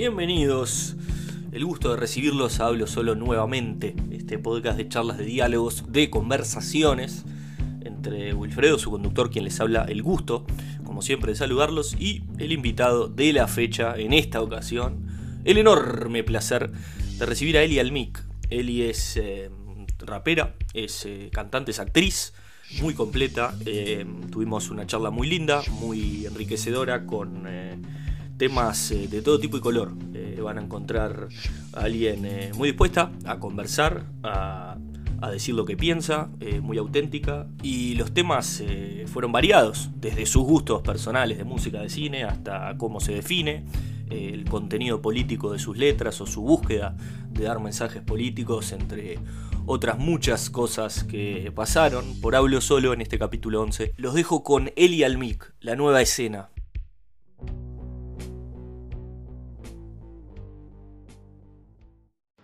Bienvenidos. El gusto de recibirlos Hablo Solo nuevamente, este podcast de charlas de diálogos, de conversaciones entre Wilfredo, su conductor, quien les habla, el gusto, como siempre, de saludarlos, y el invitado de la fecha en esta ocasión, el enorme placer de recibir a Eli Almic. Eli es eh, rapera, es eh, cantante, es actriz, muy completa. Eh, tuvimos una charla muy linda, muy enriquecedora, con temas de todo tipo y color. van a encontrar a alguien muy dispuesta a conversar, a decir lo que piensa, eh, muy auténtica, y los temas eh, fueron variados, desde sus gustos personales de música de cine hasta cómo se define, eh, el contenido político de sus letras o su búsqueda de dar mensajes políticos, entre otras muchas cosas que pasaron. Por hablo solo en este capítulo 11, los dejo con Eli Almic, la nueva escena.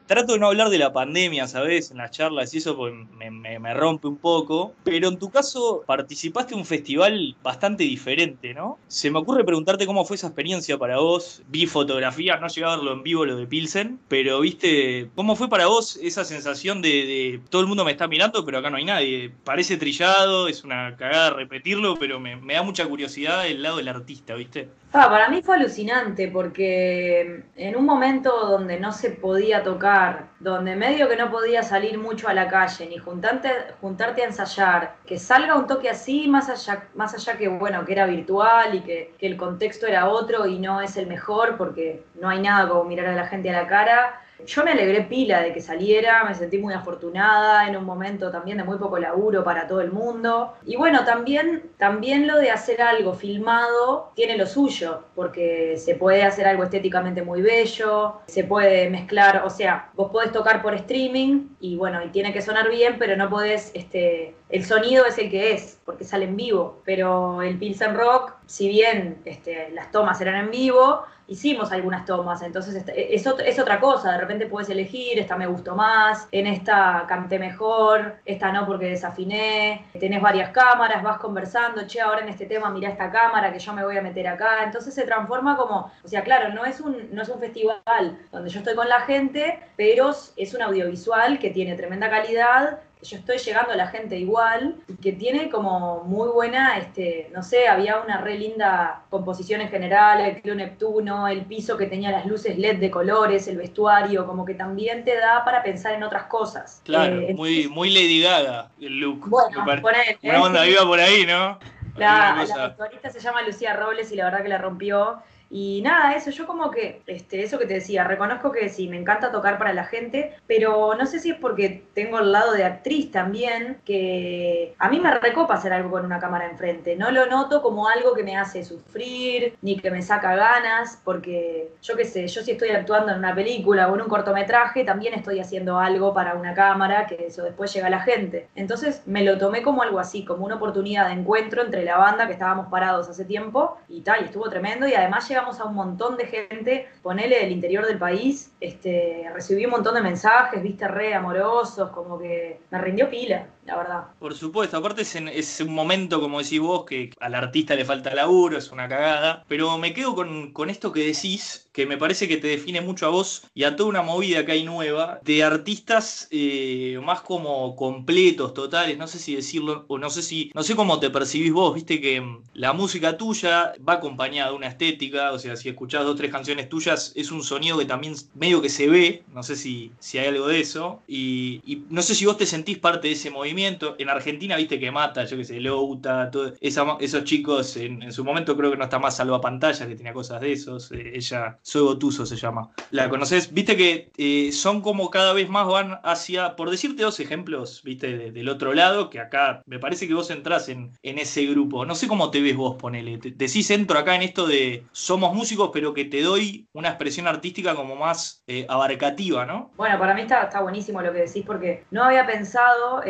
Trato de no hablar de la pandemia, ¿sabes? En las charlas y eso pues, me, rompe un poco. Pero en tu caso participaste en un festival bastante diferente, ¿no? Se me ocurre preguntarte cómo fue esa experiencia para vos. Vi fotografías, no llegué a verlo en vivo lo de Pilsen, pero viste, ¿cómo fue para vos esa sensación de, todo el mundo me está mirando, pero acá no hay nadie? Parece trillado, es una cagada repetirlo, pero me, me da mucha curiosidad el lado del artista, ¿viste? Para mí fue alucinante porque en un momento donde no se podía tocar, donde medio que no podía salir mucho a la calle, ni juntarte, juntarte a ensayar, que salga un toque así, más allá, más allá que bueno, que era virtual y que, que el contexto era otro y no es el mejor porque no hay nada como mirar a la gente a la cara yo me alegré pila de que saliera, me sentí muy afortunada en un momento también de muy poco laburo para todo el mundo. Y bueno, también, también lo de hacer algo filmado tiene lo suyo, porque se puede hacer algo estéticamente muy bello, se puede mezclar, o sea, vos podés tocar por streaming y bueno, y tiene que sonar bien, pero no podés, este, el sonido es el que es, porque sale en vivo, pero el Pilsen Rock, si bien este, las tomas eran en vivo, hicimos algunas tomas, entonces este, es, es, otra cosa, de repente puedes elegir, esta me gustó más, en esta canté mejor, esta no porque desafiné, tenés varias cámaras, vas conversando, che, ahora en este tema mira esta cámara que yo me voy a meter acá, entonces se transforma como, o sea, claro, no es un, no es un festival donde yo estoy con la gente, pero es un audiovisual que tiene tremenda calidad, yo estoy llegando a la gente igual, que tiene como muy buena, este, no sé, había una re linda composición en general, el Club Neptuno, el piso que tenía las luces LED de colores, el vestuario, como que también te da para pensar en otras cosas. Claro, eh, muy, muy Lady Gaga el look. Bueno, por ¿eh? Una onda viva por ahí, ¿no? La, la se llama Lucía Robles y la verdad que la rompió. Y nada, eso, yo como que, este, eso que te decía, reconozco que sí, me encanta tocar para la gente, pero no sé si es porque tengo el lado de actriz también, que a mí me recopa hacer algo con una cámara enfrente. No lo noto como algo que me hace sufrir, ni que me saca ganas, porque yo qué sé, yo si estoy actuando en una película o en un cortometraje, también estoy haciendo algo para una cámara, que eso después llega a la gente. Entonces me lo tomé como algo así, como una oportunidad de encuentro entre la banda que estábamos parados hace tiempo y tal, y estuvo tremendo, y además llegamos a un montón de gente, ponele del interior del país, este, recibí un montón de mensajes, viste, re amorosos, como que me rindió pila la verdad. Por supuesto, aparte es, un momento, como decís vos, que al artista le falta laburo, es una cagada, pero me quedo con, esto que decís, que me parece que te define mucho a vos y a toda una movida que hay nueva de artistas eh, más como completos, totales, no sé si decirlo, o no sé si, no sé cómo te percibís vos, viste que mm, la música tuya va acompañada de una estética, o sea, si escuchás dos o tres canciones tuyas, es un sonido que también medio que se ve, no sé si, si hay algo de eso, y, y no sé si vos te sentís parte de ese movimiento en Argentina, viste que mata, yo que sé, Louta, todo, esos chicos, en, su momento creo que no está más Salva Pantalla, que tenía cosas de esos. Eh, ella, Soy Gotuso se llama. ¿La conoces? Viste que eh, son como cada vez más van hacia, por decirte dos ejemplos, viste, del otro lado, que acá me parece que vos entrás en, en ese grupo. No sé cómo te ves vos, ponele. decís, entro acá en esto de somos músicos, pero que te doy una expresión artística como más eh, abarcativa, ¿no? Bueno, para mí está, está buenísimo lo que decís, porque no había pensado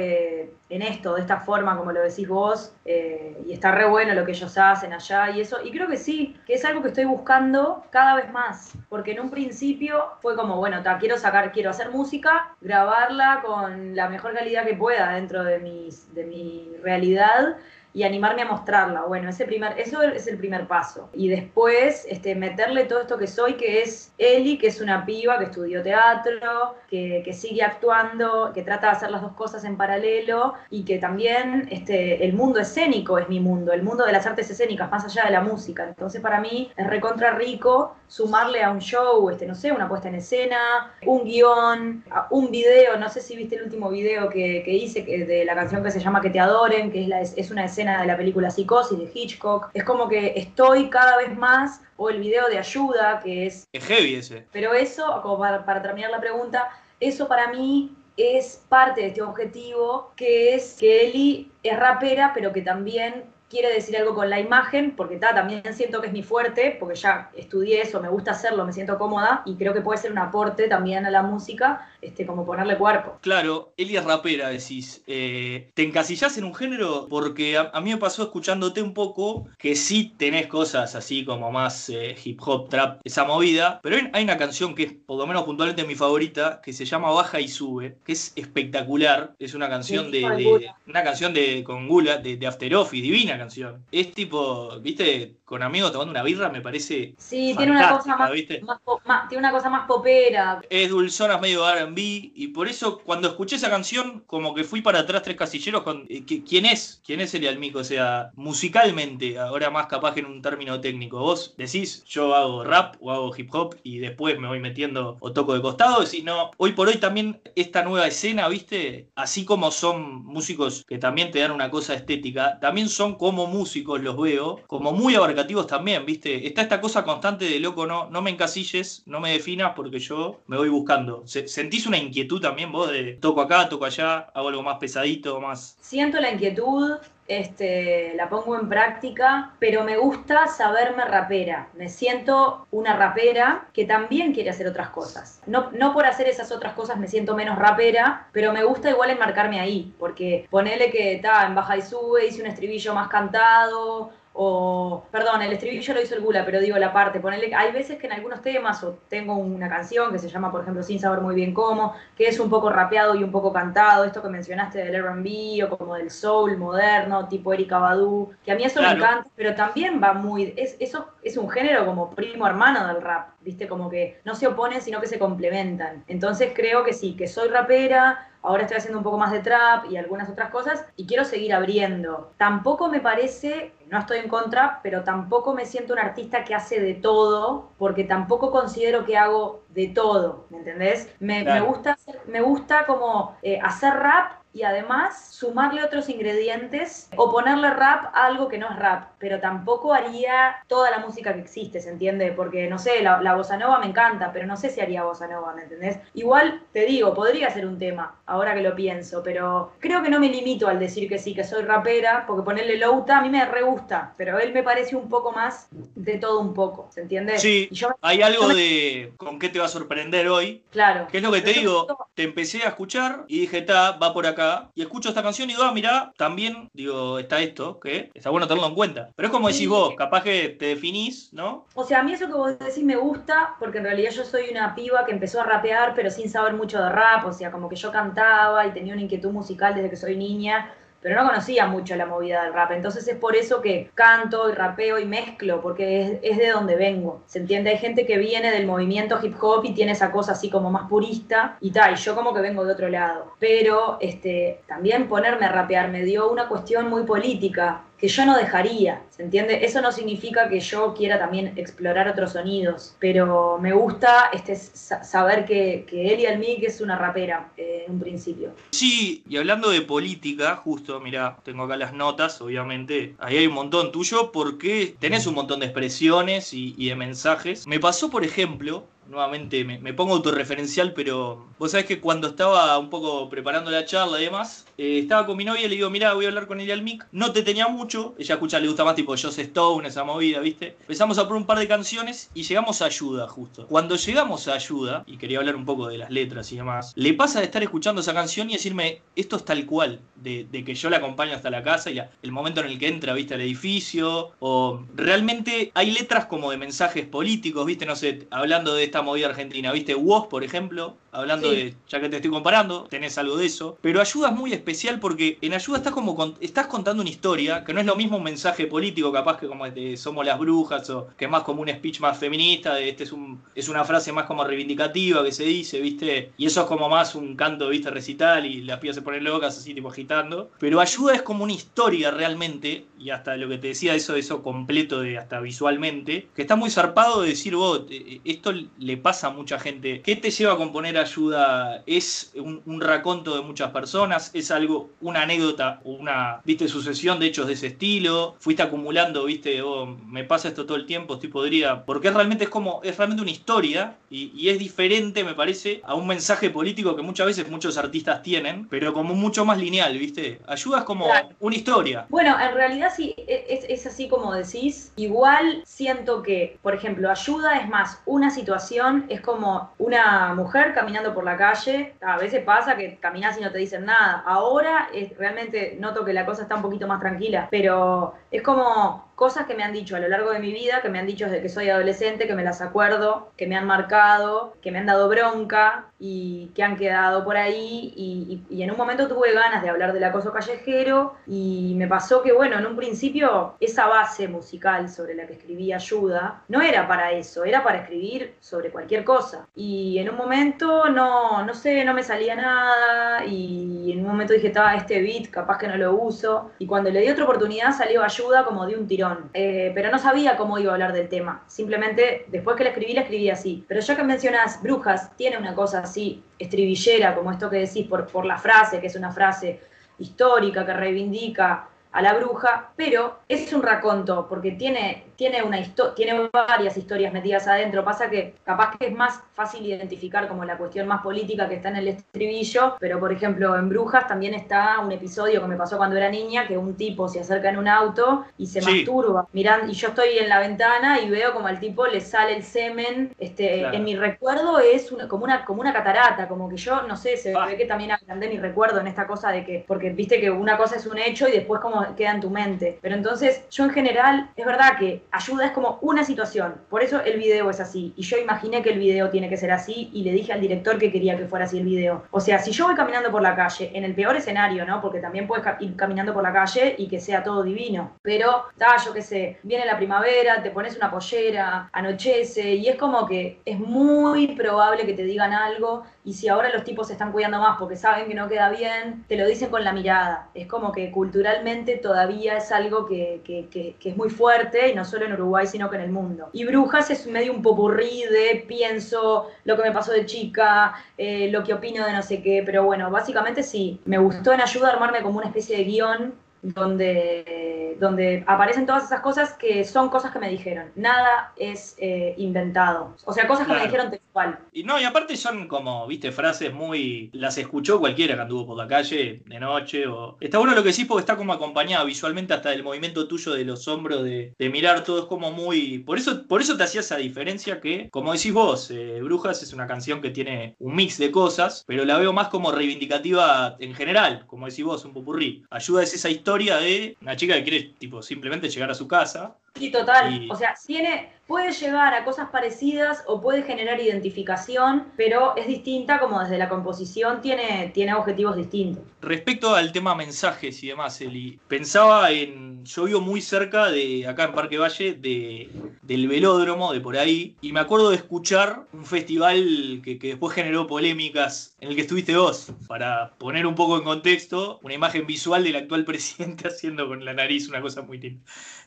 en esto, de esta forma, como lo decís vos, eh, y está re bueno lo que ellos hacen allá y eso. Y creo que sí, que es algo que estoy buscando cada vez más, porque en un principio fue como, bueno, quiero sacar, quiero hacer música, grabarla con la mejor calidad que pueda dentro de, mis, de mi realidad y animarme a mostrarla. Bueno, ese primer, eso es el primer paso. Y después este, meterle todo esto que soy, que es Eli, que es una piba que estudió teatro, que, que sigue actuando, que trata de hacer las dos cosas en paralelo y que también este, el mundo escénico es mi mundo, el mundo de las artes escénicas, más allá de la música. Entonces para mí es recontra rico sumarle a un show, este, no sé, una puesta en escena, un guion, un video, no sé si viste el último video que, hice de la canción que se llama Que te adoren, que es, la, es una escena de la película Psicosis de Hitchcock. Es como que estoy cada vez más, o el video de ayuda, que es... Es heavy ese. Pero eso, como para, para terminar la pregunta, eso para mí es parte de este objetivo, que es que Eli es rapera, pero que también quiere decir algo con la imagen, porque también siento que es mi fuerte, porque ya estudié eso, me gusta hacerlo, me siento cómoda y creo que puede ser un aporte también a la música, este, como ponerle cuerpo. Claro, Eli es rapera, decís. Eh, ¿Te encasillás en un género? Porque a, mí me pasó escuchándote un poco que sí tenés cosas así como más eh, hip hop, trap, esa movida, pero hay, una canción que es por lo menos puntualmente mi favorita, que se llama Baja y Sube, que es espectacular, es una canción de, una canción de con Gula, de, de After Office, divina canción. Es tipo, viste, con amigos tomando una birra, me parece. Sí, tiene una cosa más, tiene una cosa más popera. Es dulzona medio RB. Y por eso, cuando escuché esa canción, como que fui para atrás tres casilleros con. Eh, ¿Quién es? ¿Quién es el Almico? O sea, musicalmente, ahora más capaz que en un término técnico. Vos decís, yo hago rap o hago hip hop y después me voy metiendo o toco de costado. Decís, no, hoy por hoy también esta nueva escena, viste, así como son músicos que también te dan una cosa estética, también son como músicos, los veo, como muy también, ¿viste? Está esta cosa constante de loco, no, no me encasilles, no me definas porque yo me voy buscando. ¿Sentís una inquietud también vos de toco acá, toco allá, hago algo más pesadito, más? Siento la inquietud, este, la pongo en práctica, pero me gusta saberme rapera. Me siento una rapera que también quiere hacer otras cosas. No, no por hacer esas otras cosas me siento menos rapera, pero me gusta igual enmarcarme ahí, porque ponele que está en baja y sube, hice un estribillo más cantado, o, perdón, el estribillo lo hizo el Gula, pero digo la parte, ponerle, hay veces que en algunos temas, o tengo una canción que se llama, por ejemplo, Sin saber muy bien cómo, que es un poco rapeado y un poco cantado, esto que mencionaste del R&B o como del soul moderno, tipo Erika Badu, que a mí eso me encanta, pero también va muy, es, eso es un género como primo hermano del rap, viste, como que no se oponen, sino que se complementan. Entonces creo que sí, que soy rapera, ahora estoy haciendo un poco más de trap y algunas otras cosas y quiero seguir abriendo. Tampoco me parece, no estoy en contra, pero tampoco me siento un artista que hace de todo, porque tampoco considero que hago de todo, ¿me entendés? Me, gusta, me gusta como eh, hacer rap y además sumarle otros ingredientes o ponerle rap a algo que no es rap, pero tampoco haría toda la música que existe, ¿se entiende? Porque no sé, la, bossa nova me encanta, pero no sé si haría bossa nova, ¿me entendés? Igual te digo, podría ser un tema, ahora que lo pienso, pero creo que no me limito al decir que sí, que soy rapera, porque ponerle Louta a mí me re gusta, pero él me parece un poco más de todo un poco, ¿se entiende? Sí, hay algo de con qué te va a sorprender hoy. Claro. Que es lo que te digo, te empecé a escuchar y dije, ta, va por acá y escucho esta canción y digo, ah, mirá, también, digo, está esto, que está bueno tenerlo en cuenta. Pero es como decís vos, capaz que te definís, ¿no? O sea, a mí eso que vos decís me gusta, porque en realidad yo soy una piba que empezó a rapear, pero sin saber mucho de rap, o sea, como que yo cantaba y tenía una inquietud musical desde que soy niña pero no conocía mucho la movida del rap. Entonces es por eso que canto y rapeo y mezclo, porque es, de donde vengo. ¿Se entiende? Hay gente que viene del movimiento hip hop y tiene esa cosa así como más purista y tal, y yo como que vengo de otro lado. Pero este, también ponerme a rapear me dio una cuestión muy política, que yo no dejaría, ¿se entiende? Eso no significa que yo quiera también explorar otros sonidos, pero me gusta este, saber que, que Eli Almic es una rapera eh, en un principio. Sí, y hablando de política, justo, mira, tengo acá las notas, obviamente, ahí hay un montón tuyo, porque tenés un montón de expresiones y, y de mensajes. Me pasó, por ejemplo, nuevamente me, pongo autorreferencial, pero vos sabés que cuando estaba un poco preparando la charla y demás, eh, estaba con mi novia y le digo, mira, voy a hablar con ella al mic. No te tenía mucho, ella escucha, le gusta más tipo Joss Stone, esa movida, ¿viste? Empezamos a por un par de canciones y llegamos a Ayuda, justo. Cuando llegamos a Ayuda, y quería hablar un poco de las letras y demás, le pasa de estar escuchando esa canción y decirme, esto es tal cual, de, que yo la acompaño hasta la casa y el momento en el que entra, ¿viste? Al edificio, o realmente hay letras como de mensajes políticos, ¿viste? No sé, hablando de esta movida argentina, ¿viste? Woz, por ejemplo, hablando de, ya que te estoy comparando, tenés algo de eso. Pero ayuda es muy especial porque en ayuda estás como estás contando una historia, que no es lo mismo un mensaje político, capaz que como de somos las brujas, o que es más como un speech más feminista, de este es un, es una frase más como reivindicativa que se dice, ¿viste? Y eso es como más un canto, ¿viste? Recital, y las pibas se ponen locas así, tipo agitando. Pero ayuda es como una historia realmente, y hasta lo que te decía, eso, eso completo de hasta visualmente, que está muy zarpado de decir, vos, eh, esto le pasa a mucha gente. ¿Qué te lleva a componer ayuda? ¿Es un, raconto de muchas personas? ¿Es algo, una anécdota una, viste, sucesión de hechos de ese estilo? ¿Fuiste acumulando, viste, oh, me pasa esto todo el tiempo, estoy podría? Porque realmente es como, es realmente una historia y, es diferente, me parece, a un mensaje político que muchas veces muchos artistas tienen, pero como mucho más lineal, viste. Ayuda es como una historia. Bueno, en realidad sí, e, es, es así como decís. Igual siento que, por ejemplo, ayuda es más una situación, es como una mujer caminando por la calle, a veces pasa que caminas y no te dicen nada. Ahora realmente noto que la cosa está un poquito más tranquila, pero es como cosas que me han dicho a lo largo de mi vida, que me han dicho desde que soy adolescente, que me las acuerdo, que me han marcado, que me han dado bronca y que han quedado por ahí. Y, en un momento tuve ganas de hablar del acoso callejero y me pasó que, bueno, en un principio esa base musical sobre la que escribí ayuda no era para eso, era para escribir sobre cualquier cosa. Y en un momento no, no sé, no me salía nada y en un momento dije, estaba este beat, capaz que no lo uso. Y cuando le di otra oportunidad salió ayuda como de un tirón eh, pero no sabía cómo iba a hablar del tema. Simplemente después que la escribí, la escribí así. Pero ya que mencionas Brujas, tiene una cosa así estribillera, como esto que decís, por, por la frase, que es una frase histórica que reivindica a la bruja, pero es un raconto, porque tiene, tiene, una tiene varias historias metidas adentro. Pasa que capaz que es más fácil identificar como la cuestión más política que está en el estribillo, pero por ejemplo en Brujas también está un episodio que me pasó cuando era niña, que un tipo se acerca en un auto y se masturba. Miran, y yo estoy en la ventana y veo como al tipo le sale el semen. Este, En mi recuerdo es como, una, como una catarata, como que yo, no sé, se ve que también agrandé mi recuerdo en esta cosa de que, porque viste que una cosa es un hecho y después como queda en tu mente. Pero entonces yo en general, es verdad que ayuda es como una situación, por eso el video es así. Y yo imaginé que el video tiene que ser así y le dije al director que quería que fuera así el video. O sea, si yo voy caminando por la calle, en el peor escenario, ¿no? Porque también puedes ir caminando por la calle y que sea todo divino. Pero, da, yo qué sé, viene la primavera, te pones una pollera, anochece y es como que es muy probable que te digan algo y si ahora los tipos se están cuidando más porque saben que no queda bien, te lo dicen con la mirada. Es como que culturalmente todavía es algo que, es muy fuerte, y no solo en Uruguay, sino que en el mundo. Y Brujas es medio un popurrí de pienso lo que me pasó de chica, eh, lo que opino de no sé qué, pero bueno, básicamente sí, me gustó en ayuda armarme como una especie de guion donde, donde aparecen todas esas cosas que son cosas que me dijeron. Nada es eh, inventado. O sea, cosas que me dijeron textual. Y no, y aparte son como, viste, frases muy. Las escuchó cualquiera que anduvo por la calle de noche. o Está bueno lo que sí, porque está como acompañado visualmente hasta del movimiento tuyo de los hombros, de, mirar todo. Es como muy. Por eso, por eso te hacía esa diferencia que, como decís vos, eh, Brujas es una canción que tiene un mix de cosas, pero la veo más como reivindicativa en general. Como decís vos, un popurrí. Ayuda es esa historia de una chica que quiere tipo simplemente llegar a su casa. Sí, total. O sea, tiene, puede llegar a cosas parecidas o puede generar identificación, pero es distinta como desde la composición tiene, tiene objetivos distintos. Respecto al tema mensajes y demás, Eli, pensaba en, yo vivo muy cerca de, acá en Parque Valle, de, del velódromo, de por ahí, y me acuerdo de escuchar un festival que, que después generó polémicas en el que estuviste vos, para poner un poco en contexto, una imagen visual del actual presidente haciendo con la nariz una cosa muy linda.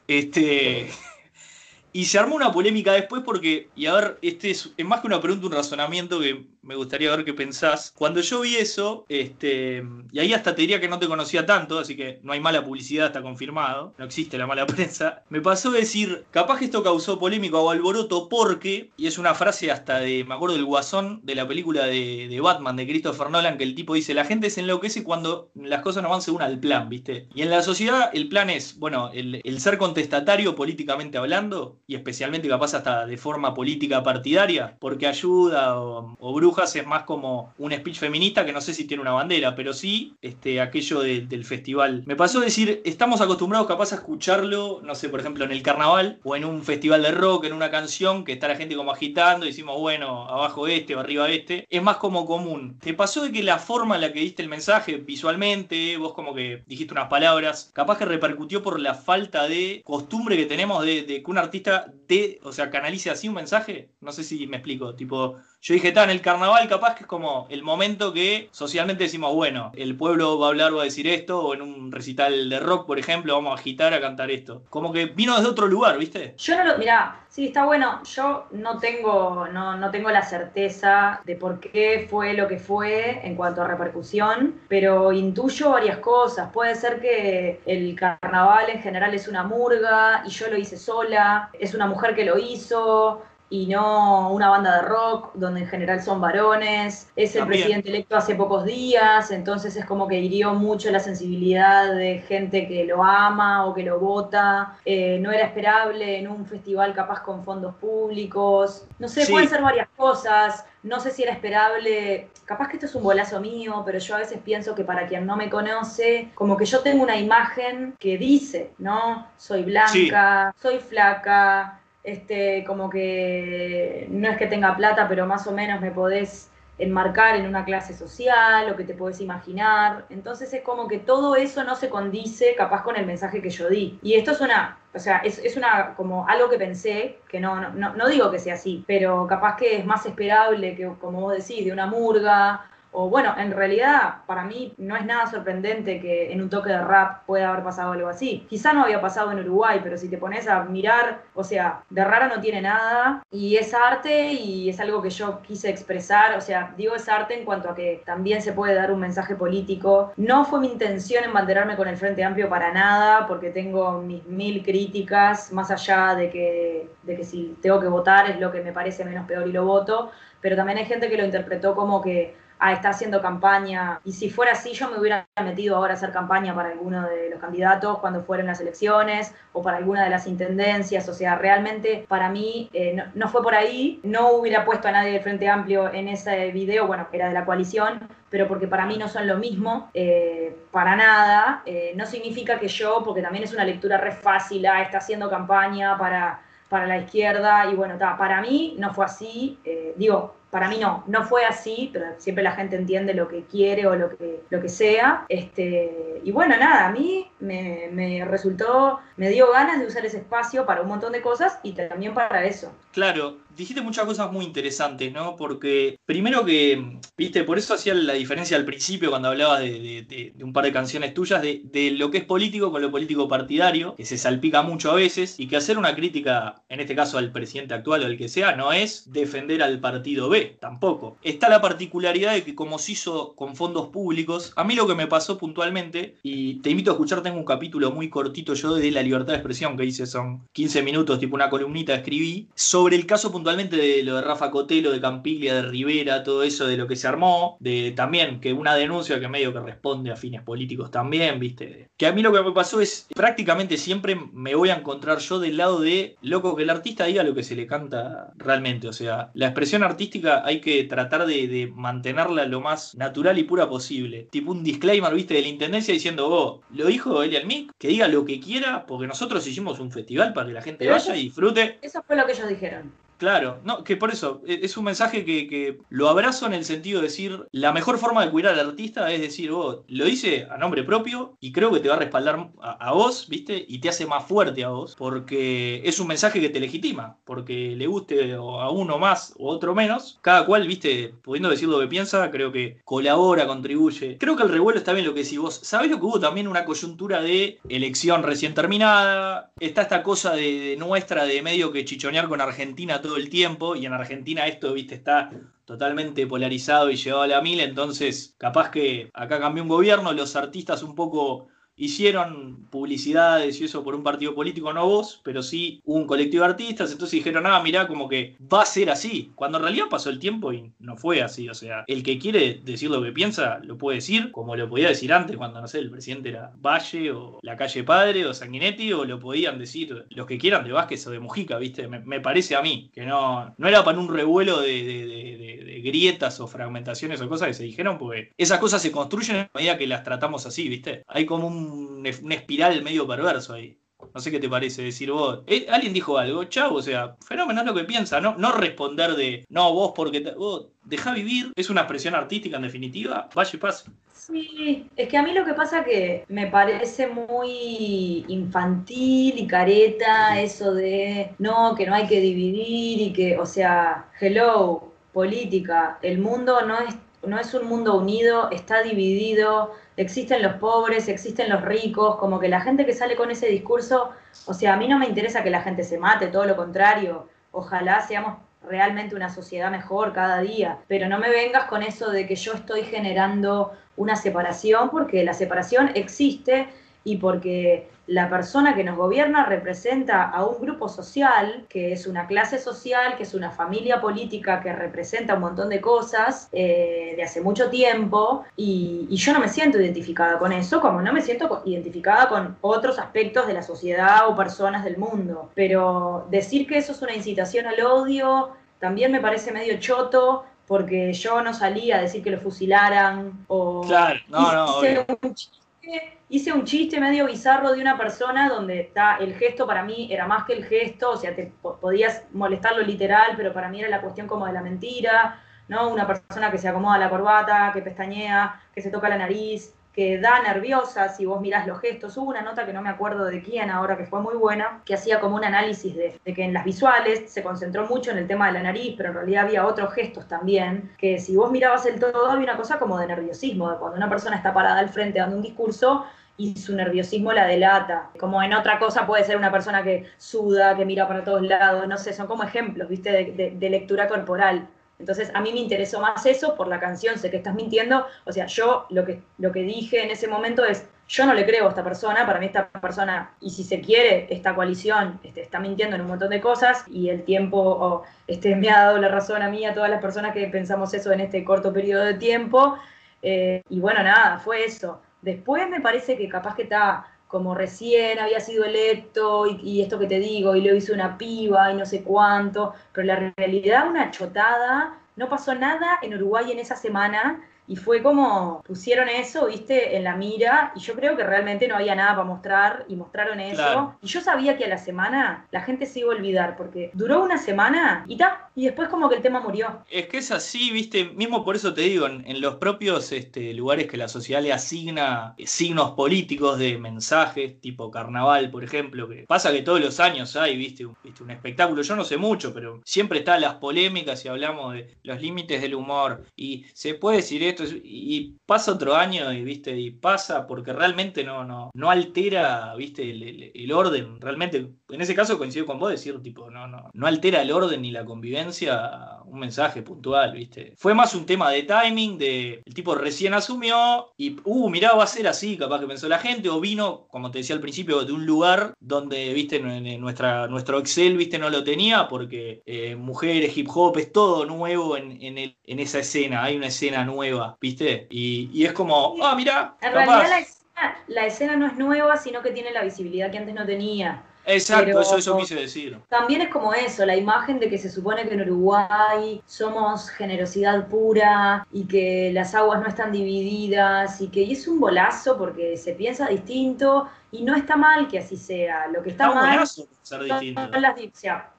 Este, y se armó una polémica después porque, y a ver, este es, más que una pregunta, un razonamiento que me gustaría ver qué pensás. Cuando yo vi eso, este, y ahí hasta te diría que no te conocía tanto, así que no hay mala publicidad, está confirmado, no existe la mala prensa. Me pasó a decir, capaz que esto causó polémica o alboroto porque, y es una frase hasta de, me acuerdo del guasón de la película de, Batman de Christopher Nolan, que el tipo dice, la gente se enloquece cuando las cosas no van según al plan, ¿viste? Y en la sociedad el plan es, bueno, el, el ser contestatario políticamente hablando, y especialmente capaz hasta de forma política partidaria, porque ayuda o, bruja Rojas es más como un speech feminista que no sé si tiene una bandera, pero sí este, aquello del festival. Me pasó decir, estamos acostumbrados capaz a escucharlo, no sé, por ejemplo, en el carnaval o en un festival de rock, en una canción que está la gente como agitando y decimos, bueno, abajo este o arriba este. Es más como común. ¿Te pasó de que la forma en la que diste el mensaje visualmente, vos como que dijiste unas palabras, capaz que repercutió por la falta de costumbre que tenemos de, de que un artista de, o sea, canalice así un mensaje? No sé si me explico, tipo, yo dije, está en el carnaval capaz que es como el momento que socialmente decimos, bueno, el pueblo va a hablar, va a decir esto, o en un recital de rock, por ejemplo, vamos a agitar a cantar esto. Como que vino desde otro lugar, ¿viste? Yo no lo, mirá, sí, está bueno, yo no tengo, no, no tengo la certeza de por qué fue lo que fue en cuanto a repercusión, pero intuyo varias cosas. Puede ser que el carnaval en general es una murga y yo lo hice sola, es una mujer que lo hizo, y no una banda de rock donde en general son varones. Es el presidente electo hace pocos días, entonces es como que hirió mucho la sensibilidad de gente que lo ama o que lo vota. Eh, no era esperable en un festival capaz con fondos públicos. No sé, pueden ser varias cosas. No sé si era esperable, capaz que esto es un bolazo mío, pero yo a veces pienso que para quien no me conoce, como que yo tengo una imagen que dice, ¿no? Soy blanca, soy flaca, este, como que no es que tenga plata, pero más o menos me podés enmarcar en una clase social, o que te podés imaginar. Entonces es como que todo eso no se condice capaz con el mensaje que yo di. Y esto es una, o sea, es, una como algo que pensé, que no, no, no digo que sea así, pero capaz que es más esperable que, como vos decís, de una murga o bueno, en realidad para mí no es nada sorprendente que en un toque de rap pueda haber pasado algo así. Quizá no había pasado en Uruguay, pero si te pones a mirar, o sea, de rara no tiene nada y es arte y es algo que yo quise expresar, o sea, digo es arte en cuanto a que también se puede dar un mensaje político. No fue mi intención embanderarme con el Frente Amplio para nada, porque tengo mis mil críticas, más allá de que, de que si tengo que votar es lo que me parece menos peor y lo voto, pero también hay gente que lo interpretó como que a está haciendo campaña. Y si fuera así, yo me hubiera metido ahora a hacer campaña para alguno de los candidatos cuando fueron las elecciones o para alguna de las intendencias. O sea, realmente para mí eh, no, fue por ahí. No hubiera puesto a nadie del Frente Amplio en ese video, bueno, era de la coalición, pero porque para mí no son lo mismo, eh, para nada. Eh, no significa que yo, porque también es una lectura re fácil, ah, está haciendo campaña para para la izquierda y bueno, para mí no fue así, digo, para mí no, no fue así, pero siempre la gente entiende lo que quiere o lo que, lo que sea. Este, y bueno, nada, a mí me, me resultó, me dio ganas de usar ese espacio para un montón de cosas y también para eso. Claro, dijiste muchas cosas muy interesantes, ¿no? Porque primero que, viste, por eso hacía la diferencia al principio cuando hablabas de, un par de canciones tuyas, de, lo que es político con lo político partidario, que se salpica mucho a veces, y que hacer una crítica, en este caso al presidente actual o al que sea, no es defender al partido B, tampoco. Está la particularidad de que como se hizo con fondos públicos, a mí lo que me pasó puntualmente, y te invito a escuchar, tengo un capítulo muy cortito yo de la libertad de expresión que hice, son 15 minutos, tipo una columnita escribí, sobre el caso puntual de lo de Rafa Cotelo, de Campiglia, de Rivera, todo eso de lo que se armó, de también que una denuncia que medio que responde a fines políticos también, ¿viste? Que a mí lo que me pasó es prácticamente siempre me voy a encontrar yo del lado de loco que el artista diga lo que se le canta realmente, o sea, la expresión artística hay que tratar de, mantenerla lo más natural y pura posible. Tipo un disclaimer, ¿viste? De la intendencia diciendo, oh, lo dijo Elian Mick, que diga lo que quiera, porque nosotros hicimos un festival para que la gente vaya y disfrute. Eso fue lo que ellos dijeron. Claro, no, que por eso, e, es un mensaje que, lo abrazo en el sentido de decir, la mejor forma de cuidar al artista es decir, vos, lo hice a nombre propio y creo que te va a respaldar a, vos, ¿viste? Y te hace más fuerte a vos, porque es un mensaje que te legitima, porque le guste a uno más o otro menos, cada cual, ¿viste? Pudiendo decir lo que piensa, creo que colabora, contribuye. Creo que el revuelo está bien lo que decís vos. ¿Sabés lo que hubo también una coyuntura de elección recién terminada? Está esta cosa de, nuestra de medio que chichonear con Argentina todo el tiempo y en Argentina esto, viste, está totalmente polarizado y llevado a la mil, entonces capaz que acá cambió un gobierno, los artistas un poco hicieron publicidades y eso por un partido político, no vos, pero sí un colectivo de artistas, entonces dijeron, ah, mirá, como que va a ser así, cuando en realidad pasó el tiempo y no fue así, o sea, el que quiere decir lo que piensa, lo puede decir, como lo podía decir antes, cuando, no sé, el presidente era Valle o la calle Padre o Sanguinetti, o lo podían decir los que quieran de Vázquez o de Mujica, ¿viste? Me, parece a mí, que no, no era para un revuelo de grietas o fragmentaciones o cosas que se dijeron, porque esas cosas se construyen a medida que las tratamos así, ¿viste? Hay como un, una espiral medio perverso ahí. No sé qué te parece decir vos. Eh, alguien dijo algo, chau, o sea, fenómeno es lo que piensa, no, no responder de no, vos porque vos deja vivir, es una expresión artística en definitiva, vaya y pase. Sí, es que a mí lo que pasa que me parece muy infantil y careta eso de no, que no hay que dividir y que, o sea, hello, política, el mundo no es, no es un mundo unido, está dividido. Existen los pobres, existen los ricos, como que la gente que sale con ese discurso, o sea, a mí no me interesa que la gente se mate, todo lo contrario, ojalá seamos realmente una sociedad mejor cada día, pero no me vengas con eso de que yo estoy generando una separación, porque la separación existe y porque la persona que nos gobierna representa a un grupo social, que es una clase social, que es una familia política que representa un montón de cosas eh, de hace mucho tiempo, y, y, yo no me siento identificada con eso, como no me siento identificada con otros aspectos de la sociedad o personas del mundo. Pero decir que eso es una incitación al odio también me parece medio choto, porque yo no salí a decir que lo fusilaran o claro, no, no, hice un chiste medio bizarro de una persona donde está el gesto para mí era más que el gesto, o sea, te podías molestarlo literal, pero para mí era la cuestión como de la mentira, ¿no? Una persona que se acomoda la corbata, que pestañea, que se toca la nariz, que da nerviosa si vos mirás los gestos. Hubo una nota que no me acuerdo de quién ahora, que fue muy buena, que hacía como un análisis de, que en las visuales se concentró mucho en el tema de la nariz, pero en realidad había otros gestos también, que si vos mirabas el todo había una cosa como de nerviosismo, de cuando una persona está parada al frente dando un discurso y su nerviosismo la delata. Como en otra cosa puede ser una persona que suda, que mira para todos lados, no sé, son como ejemplos, ¿viste? De, lectura corporal. Entonces a mí me interesó más eso por la canción, sé que estás mintiendo, o sea, yo lo que, lo que dije en ese momento es, yo no le creo a esta persona, para mí esta persona, y si se quiere, esta coalición este, está mintiendo en un montón de cosas y el tiempo este, me ha dado la razón a mí, a todas las personas que pensamos eso en este corto periodo de tiempo. Eh, y bueno, nada, fue eso. Después me parece que capaz que está como recién había sido electo y, esto que te digo, y lo hizo una piba y no sé cuánto, pero la realidad una chotada, no pasó nada en Uruguay en esa semana y fue como pusieron eso, viste, en la mira, y yo creo que realmente no había nada para mostrar, y mostraron eso. Y yo sabía que a la semana la gente se iba a olvidar, porque duró una semana y ta, y después como que el tema murió. Es que es así, viste, mismo por eso te digo, en, los propios este, lugares que la sociedad le asigna eh, signos políticos de mensajes, tipo carnaval, por ejemplo, que pasa que todos los años hay, viste, un, viste, un espectáculo, yo no sé mucho, pero siempre están las polémicas y hablamos de los límites del humor, y se puede decir esto, y pasa otro año y viste y pasa porque realmente no no no altera viste el, orden. Realmente en ese caso coincido con vos decir tipo no no no altera el orden ni la convivencia un mensaje puntual viste. Fue más un tema de timing de el tipo recién asumió y uh mirá va a ser así capaz que pensó la gente o vino como te decía al principio de un lugar donde viste nuestra nuestro Excel viste no lo tenía porque eh, mujeres hip hop es todo nuevo en, en, esa escena hay una escena nueva ¿viste? Y, es como, ah, mira. En realidad la escena, la escena no es nueva, sino que tiene la visibilidad que antes no tenía. Exacto, eso, eso quise decir. También es como eso, la imagen de que se supone que en Uruguay somos generosidad pura y que las aguas no están divididas y que es un bolazo porque se piensa distinto y no está mal que así sea. Lo que está, mal ser distinto.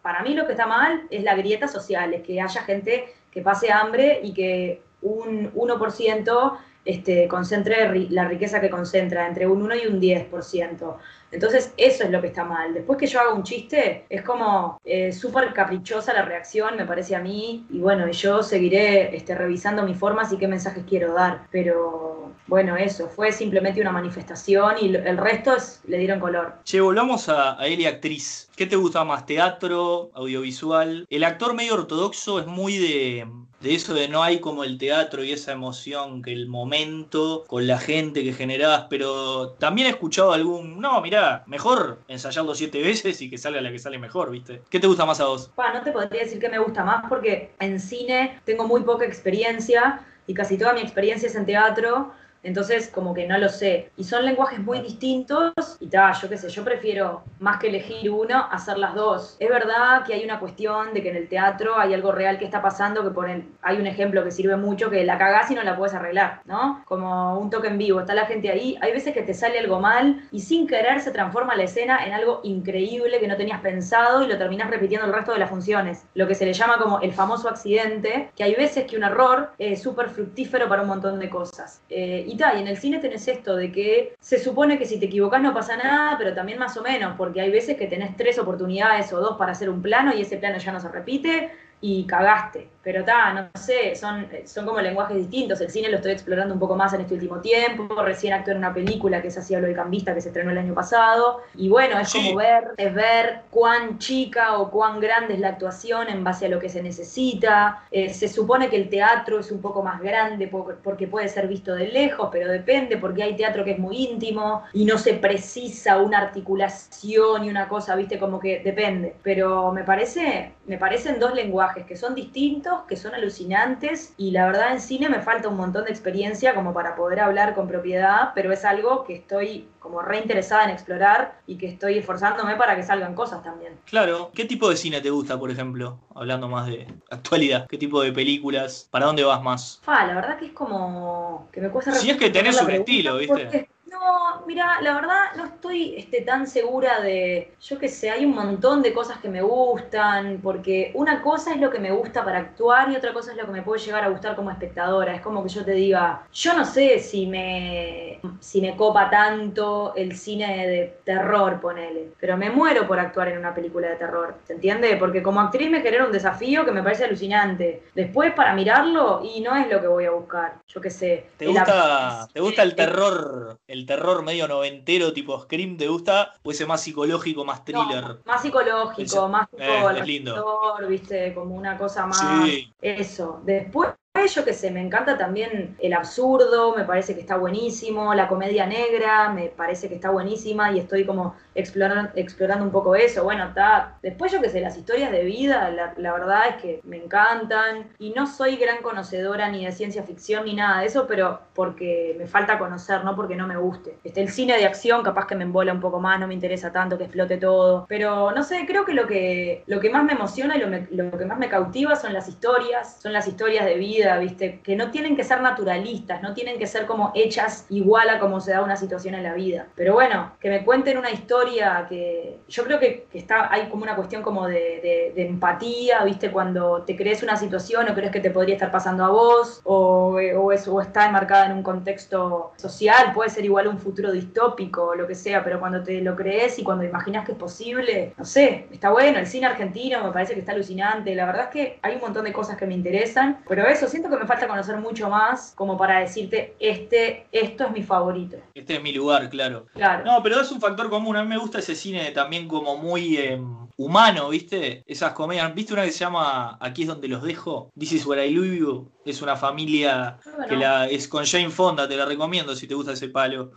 para mí lo que está mal es la grieta social, es que haya gente que pase hambre y que un 1% este, concentre la riqueza que concentra, entre un 1 y un 10%. Entonces, eso es lo que está mal. Después que yo haga un chiste, es como eh, súper caprichosa la reacción, me parece a mí. Y bueno, yo seguiré este, revisando mis formas y qué mensajes quiero dar. Pero bueno, eso, fue simplemente una manifestación y el resto es, le dieron color. Che, volvamos a, a actriz. ¿Qué te gusta más, teatro, audiovisual? El actor medio ortodoxo es muy de, de eso de no hay como el teatro y esa emoción que el momento con la gente que generás, pero también he escuchado algún, no, mirá, mejor ensayarlo siete veces y que salga la que sale mejor, ¿viste? ¿Qué te gusta más a vos? no te podría decir que me gusta más porque en cine tengo muy poca experiencia y casi toda mi experiencia es en teatro Entonces, como que no lo sé. Y son lenguajes muy distintos y tal, yo qué sé, yo prefiero más que elegir uno, hacer las dos. Es verdad que hay una cuestión de que en el teatro hay algo real que está pasando, que hay un ejemplo que sirve mucho, que la cagás y no la puedes arreglar, ¿no? Como un toque en vivo, está la gente ahí, hay veces que te sale algo mal y sin querer se transforma la escena en algo increíble que no tenías pensado y lo terminas repitiendo el resto de las funciones. Lo que se le llama como el famoso accidente, que hay veces que un error es súper fructífero para un montón de cosas. Eh, y tal, y en el cine tenés esto de que se supone que si te equivocas no pasa nada, pero también más o menos, porque hay veces que tenés tres oportunidades o dos para hacer un plano y ese plano ya no se repite y cagaste. Pero está, no sé, son, son como lenguajes distintos. El cine lo estoy explorando un poco más en este último tiempo. Recién actué en una película que es así hablo de cambista que se estrenó el año pasado. Y bueno, es como ver, es ver cuán chica o cuán grande es la actuación en base a lo que se necesita. Eh, se supone que el teatro es un poco más grande porque puede ser visto de lejos, pero depende porque hay teatro que es muy íntimo y no se precisa una articulación y una cosa, viste, como que depende. Pero me parece, me parecen dos lenguajes que son distintos que son alucinantes y la verdad en cine me falta un montón de experiencia como para poder hablar con propiedad, pero es algo que estoy como reinteresada en explorar y que estoy esforzándome para que salgan cosas también. Claro, ¿qué tipo de cine te gusta, por ejemplo? Hablando más de actualidad, ¿qué tipo de películas? ¿Para dónde vas más? Ah, la verdad que es como que me cuesta Si es que tenés un estilo, ¿viste? No, mira, la verdad no estoy este, tan segura de, yo qué sé, hay un montón de cosas que me gustan, porque una cosa es lo que me gusta para actuar y otra cosa es lo que me puede llegar a gustar como espectadora. Es como que yo te diga, yo no sé si me, si me copa tanto el cine de terror, ponele, pero me muero por actuar en una película de terror, ¿se entiende? Porque como actriz me genera un desafío que me parece alucinante. Después para mirarlo y no es lo que voy a buscar, yo qué sé. ¿Te gusta, ¿te gusta el terror? El terror medio noventero tipo Scream te gusta o ese más psicológico, más thriller? más psicológico, más tipo eh, lindo. viste, como una cosa más eso. Después yo que sé, me encanta también el absurdo, me parece que está buenísimo, la comedia negra, me parece que está buenísima y estoy como explorando, explorando un poco eso. Bueno, está. Después yo que sé, las historias de vida, la, verdad es que me encantan y no soy gran conocedora ni de ciencia ficción ni nada de eso, pero porque me falta conocer, no porque no me guste. Este, el cine de acción capaz que me embola un poco más, no me interesa tanto que explote todo, pero no sé, creo que lo que, lo que más me emociona y lo, lo que más me cautiva son las historias, son las historias de vida ¿viste? Que no tienen que ser naturalistas, no tienen que ser como hechas igual a como se da una situación en la vida. Pero bueno, que me cuenten una historia que yo creo que, está, hay como una cuestión como de, empatía, ¿viste? Cuando te crees una situación o crees que te podría estar pasando a vos o, o, o está enmarcada en un contexto social, puede ser igual un futuro distópico o lo que sea, pero cuando te lo crees y cuando imaginas que es posible, no sé, está bueno, el cine argentino me parece que está alucinante, la verdad es que hay un montón de cosas que me interesan, pero eso siento que me falta conocer mucho más como para decirte, este, esto es mi favorito. Este es mi lugar, claro. Claro. No, pero es un factor común. A mí me gusta ese cine también como muy em, humano, ¿viste? Esas comedias. ¿Viste una que se llama Aquí es donde los dejo? This is where I you. Es una familia ah, que la, es con Jane Fonda, te la recomiendo si te gusta ese palo.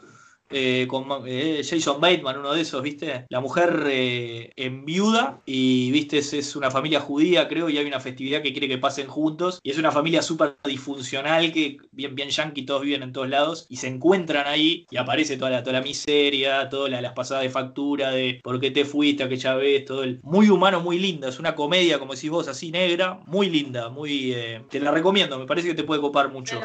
Eh, con eh, Jason Bateman, uno de esos, ¿viste? La mujer eh, en viuda y, ¿viste? Es, una familia judía, creo, y hay una festividad que quiere que pasen juntos. Y es una familia súper disfuncional que, bien, bien yankee, todos viven en todos lados y se encuentran ahí y aparece toda la, toda la miseria, todas las pasadas de factura, de por qué te fuiste aquella vez, todo el. Muy humano, muy linda. Es una comedia, como decís vos, así negra, muy linda, muy. te la recomiendo, me parece que te puede copar mucho.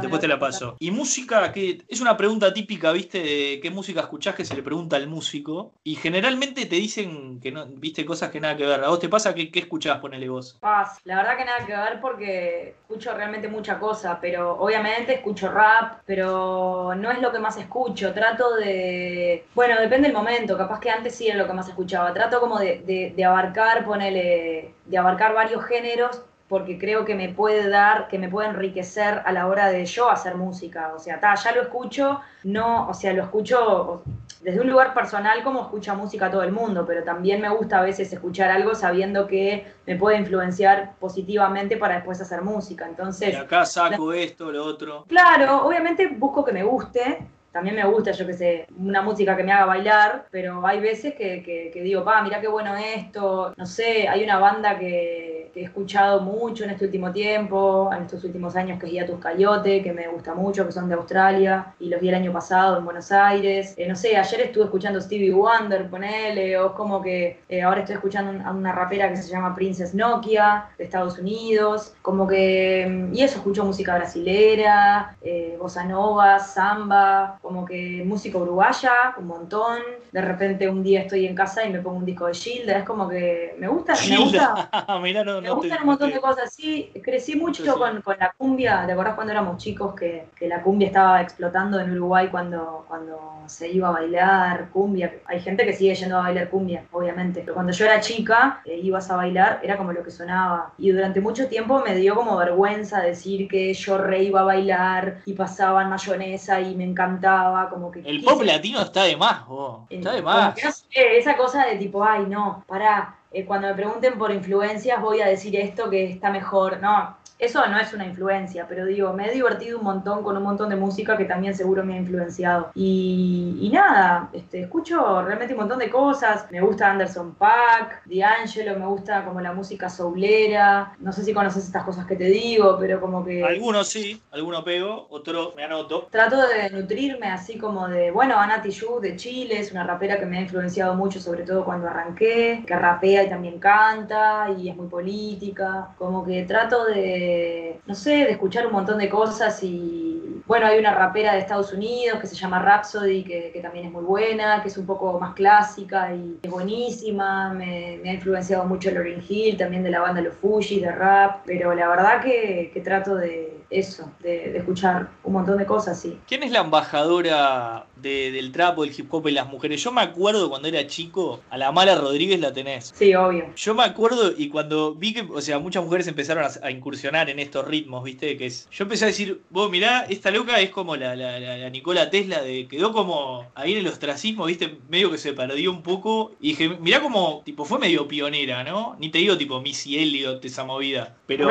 después te la paso. Y música, que es una pregunta típica, ¿viste? Qué música escuchás que se le pregunta al músico y generalmente te dicen que no, viste cosas que nada que ver. ¿A vos te pasa que qué escuchás? Ponele vos. Paz, la verdad que nada que ver porque escucho realmente mucha cosa, pero obviamente escucho rap, pero no es lo que más escucho. Trato de, bueno, depende del momento, capaz que antes sí era lo que más escuchaba. Trato como de, de, de abarcar, ponele, de abarcar varios géneros porque creo que me puede dar, que me puede enriquecer a la hora de yo hacer música. O sea, ta, ya lo escucho, no, o sea, lo escucho desde un lugar personal como escucha música todo el mundo, pero también me gusta a veces escuchar algo sabiendo que me puede influenciar positivamente para después hacer música. Entonces. Y acá saco esto, lo otro. Claro, obviamente busco que me guste, también me gusta, yo que sé, una música que me haga bailar, pero hay veces que, que, que digo, pa, mira qué bueno esto, no sé, hay una banda que, he escuchado mucho en este último tiempo, en estos últimos años, que es Hiatus Coyote, que me gusta mucho, que son de Australia, y los vi el año pasado en Buenos Aires. Eh, no sé, ayer estuve escuchando Stevie Wonder, ponele, o es como que eh, ahora estoy escuchando a una rapera que se llama Princess Nokia, de Estados Unidos, como que, y eso, escucho música brasilera, eh, bossa nova, samba, como que música uruguaya, un montón. De repente un día estoy en casa y me pongo un disco de Gilda, es como que me gusta, me gusta, me gustan un montón de cosas. Sí, crecí mucho con, con, la cumbia, ¿te acordás cuando éramos chicos que, que, la cumbia estaba explotando en Uruguay cuando, cuando se iba a bailar cumbia? Hay gente que sigue yendo a bailar cumbia, obviamente, pero cuando yo era chica, eh, ibas a bailar, era como lo que sonaba. Y durante mucho tiempo me dio como vergüenza decir que yo re iba a bailar y pasaban mayonesa y me encantaba, como que... El pop latino está de más, vos. Está de más. esa cosa de tipo, ay, no, pará, eh, cuando me pregunten por influencias voy a decir esto que está mejor. No, eso no es una influencia, pero digo, me he divertido un montón con un montón de música que también seguro me ha influenciado. Y, nada, este, escucho realmente un montón de cosas. Me gusta Anderson Paak, D'Angelo, me gusta como la música soulera. No sé si conoces estas cosas que te digo, pero como que... Algunos sí, algunos pego, otro me anoto. Trato de nutrirme así como de, bueno, Anati Yu de Chile, es una rapera que me ha influenciado mucho, sobre todo cuando arranqué, que rapea y también canta y es muy política. Como que trato de no sé, de escuchar un montón de cosas y, bueno, hay una rapera de Estados Unidos que se llama Rhapsody, que, también es muy buena, que es un poco más clásica y es buenísima, me, ha influenciado mucho Lauryn Hill, también de la banda Los Fuji, de rap, pero la verdad que, trato de eso, de, escuchar un montón de cosas, sí. ¿Quién es la embajadora del trapo, del hip hop y las mujeres? Yo me acuerdo cuando era chico, a la Mala Rodríguez la tenés. Sí, obvio. Yo me acuerdo y cuando vi que, o sea, muchas mujeres empezaron a incursionar en estos ritmos, ¿viste? Que es. Yo empecé a decir, vos mirá, esta loca es como la, la, la, Nicola Tesla, de quedó como ahí en el ostracismo, ¿viste? Medio que se perdió un poco. Y dije, mirá como, tipo, fue medio pionera, ¿no? Ni te digo tipo Missy Elliott, esa movida. Pero.